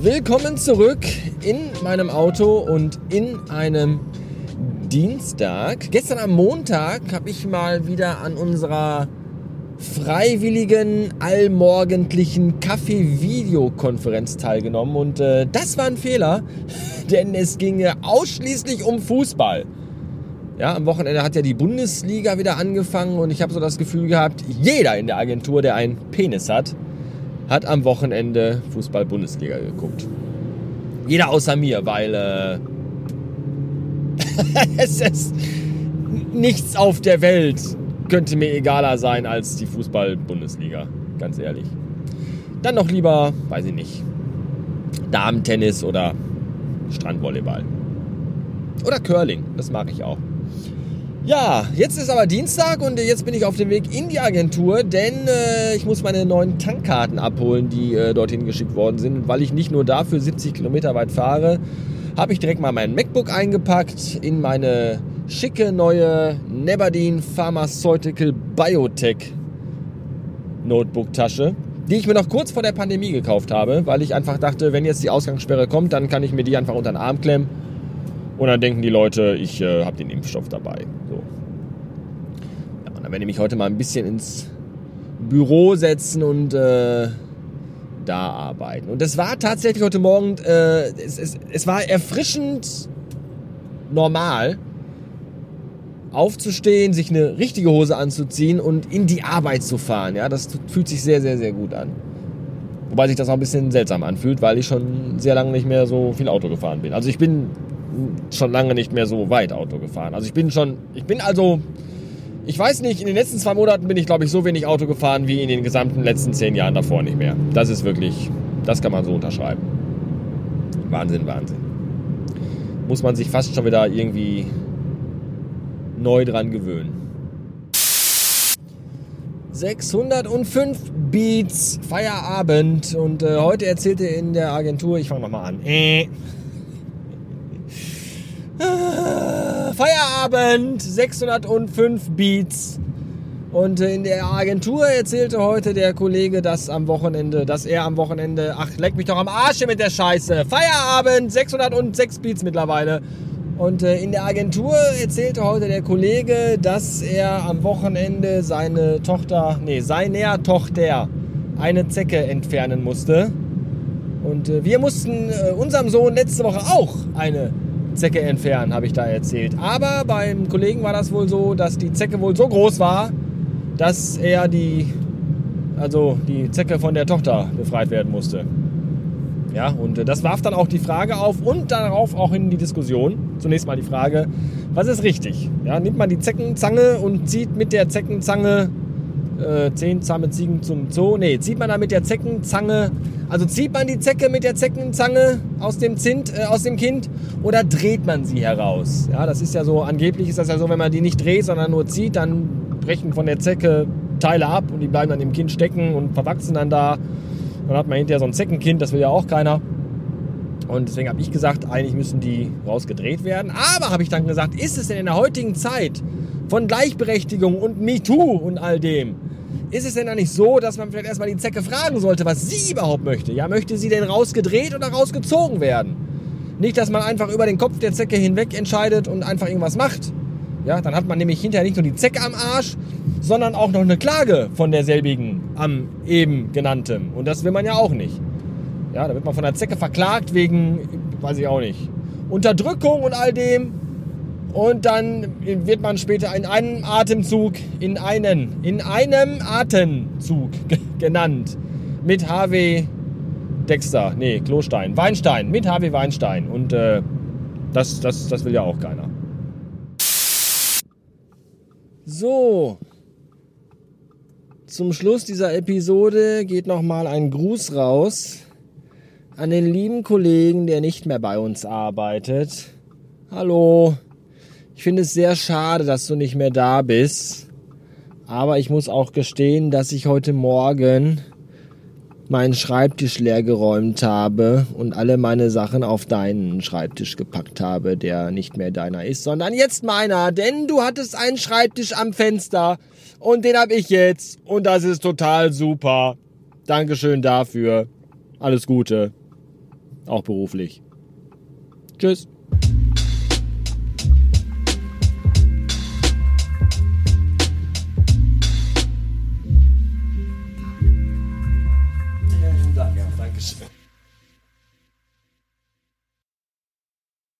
Willkommen zurück in meinem Auto und in einem Dienstag. Gestern am Montag habe ich mal wieder an unserer freiwilligen allmorgendlichen Kaffee-Videokonferenz teilgenommen und äh, das war ein Fehler, denn es ging ausschließlich um Fußball. Ja, am Wochenende hat ja die Bundesliga wieder angefangen und ich habe so das Gefühl gehabt, jeder in der Agentur, der einen Penis hat, hat am Wochenende Fußball-Bundesliga geguckt. Jeder außer mir, weil äh, es ist nichts auf der Welt könnte mir egaler sein als die Fußball-Bundesliga, ganz ehrlich. Dann noch lieber, weiß ich nicht, Damentennis oder Strandvolleyball. Oder Curling, das mag ich auch. Ja, jetzt ist aber Dienstag und jetzt bin ich auf dem Weg in die Agentur, denn äh, ich muss meine neuen Tankkarten abholen, die äh, dorthin geschickt worden sind. Und weil ich nicht nur dafür 70 Kilometer weit fahre, habe ich direkt mal mein MacBook eingepackt in meine schicke neue Nebadin Pharmaceutical Biotech Notebook-Tasche, die ich mir noch kurz vor der Pandemie gekauft habe, weil ich einfach dachte, wenn jetzt die Ausgangssperre kommt, dann kann ich mir die einfach unter den Arm klemmen und dann denken die Leute, ich äh, habe den Impfstoff dabei. So. Ja, und dann werde ich mich heute mal ein bisschen ins Büro setzen und äh, da arbeiten. Und es war tatsächlich heute Morgen, äh, es, es, es war erfrischend normal, aufzustehen, sich eine richtige Hose anzuziehen und in die Arbeit zu fahren. Ja, das fühlt sich sehr, sehr, sehr gut an. Wobei sich das auch ein bisschen seltsam anfühlt, weil ich schon sehr lange nicht mehr so viel Auto gefahren bin. Also ich bin schon lange nicht mehr so weit Auto gefahren. Also ich bin schon, ich bin also, ich weiß nicht, in den letzten zwei Monaten bin ich, glaube ich, so wenig Auto gefahren wie in den gesamten letzten zehn Jahren davor nicht mehr. Das ist wirklich, das kann man so unterschreiben. Wahnsinn, Wahnsinn. Muss man sich fast schon wieder irgendwie neu dran gewöhnen. 605 Beats, Feierabend und äh, heute erzählte in der Agentur, ich fange nochmal an. Äh. Feierabend, 605 Beats. Und äh, in der Agentur erzählte heute der Kollege, dass am Wochenende, dass er am Wochenende, ach leck mich doch am Arsch mit der Scheiße. Feierabend, 606 Beats mittlerweile. Und äh, in der Agentur erzählte heute der Kollege, dass er am Wochenende seine Tochter, nee, seiner Tochter eine Zecke entfernen musste. Und äh, wir mussten äh, unserem Sohn letzte Woche auch eine Zecke entfernen, habe ich da erzählt. Aber beim Kollegen war das wohl so, dass die Zecke wohl so groß war, dass er die, also die Zecke von der Tochter befreit werden musste. Ja, und äh, das warf dann auch die Frage auf und darauf auch in die Diskussion. Zunächst mal die Frage, was ist richtig? Ja, nimmt man die Zeckenzange und zieht mit der Zeckenzange äh, zehn zahme Ziegen zum Zoo? Nee, zieht man da mit der Zeckenzange, also zieht man die Zecke mit der Zeckenzange aus dem, Zint, äh, aus dem Kind oder dreht man sie heraus? Ja, das ist ja so, angeblich ist das ja so, wenn man die nicht dreht, sondern nur zieht, dann brechen von der Zecke Teile ab und die bleiben dann im Kind stecken und verwachsen dann da dann hat man hinterher so ein Zeckenkind, das will ja auch keiner. Und deswegen habe ich gesagt, eigentlich müssen die rausgedreht werden. Aber habe ich dann gesagt, ist es denn in der heutigen Zeit von Gleichberechtigung und MeToo und all dem, ist es denn da nicht so, dass man vielleicht erstmal die Zecke fragen sollte, was sie überhaupt möchte? Ja, möchte sie denn rausgedreht oder rausgezogen werden? Nicht, dass man einfach über den Kopf der Zecke hinweg entscheidet und einfach irgendwas macht. Ja, dann hat man nämlich hinterher nicht nur die Zecke am Arsch, sondern auch noch eine Klage von derselbigen am eben genannten. Und das will man ja auch nicht. Ja, da wird man von der Zecke verklagt wegen, weiß ich auch nicht, Unterdrückung und all dem. Und dann wird man später in einem Atemzug, in einen, in einem Atemzug genannt. Mit HW Dexter, nee, Klostein, Weinstein, mit HW Weinstein. Und äh, das, das, das will ja auch keiner. So, zum Schluss dieser Episode geht nochmal ein Gruß raus an den lieben Kollegen, der nicht mehr bei uns arbeitet. Hallo, ich finde es sehr schade, dass du nicht mehr da bist. Aber ich muss auch gestehen, dass ich heute Morgen meinen Schreibtisch leer geräumt habe und alle meine Sachen auf deinen Schreibtisch gepackt habe, der nicht mehr deiner ist, sondern jetzt meiner, denn du hattest einen Schreibtisch am Fenster und den habe ich jetzt. Und das ist total super. Dankeschön dafür. Alles Gute. auch beruflich. Tschüss.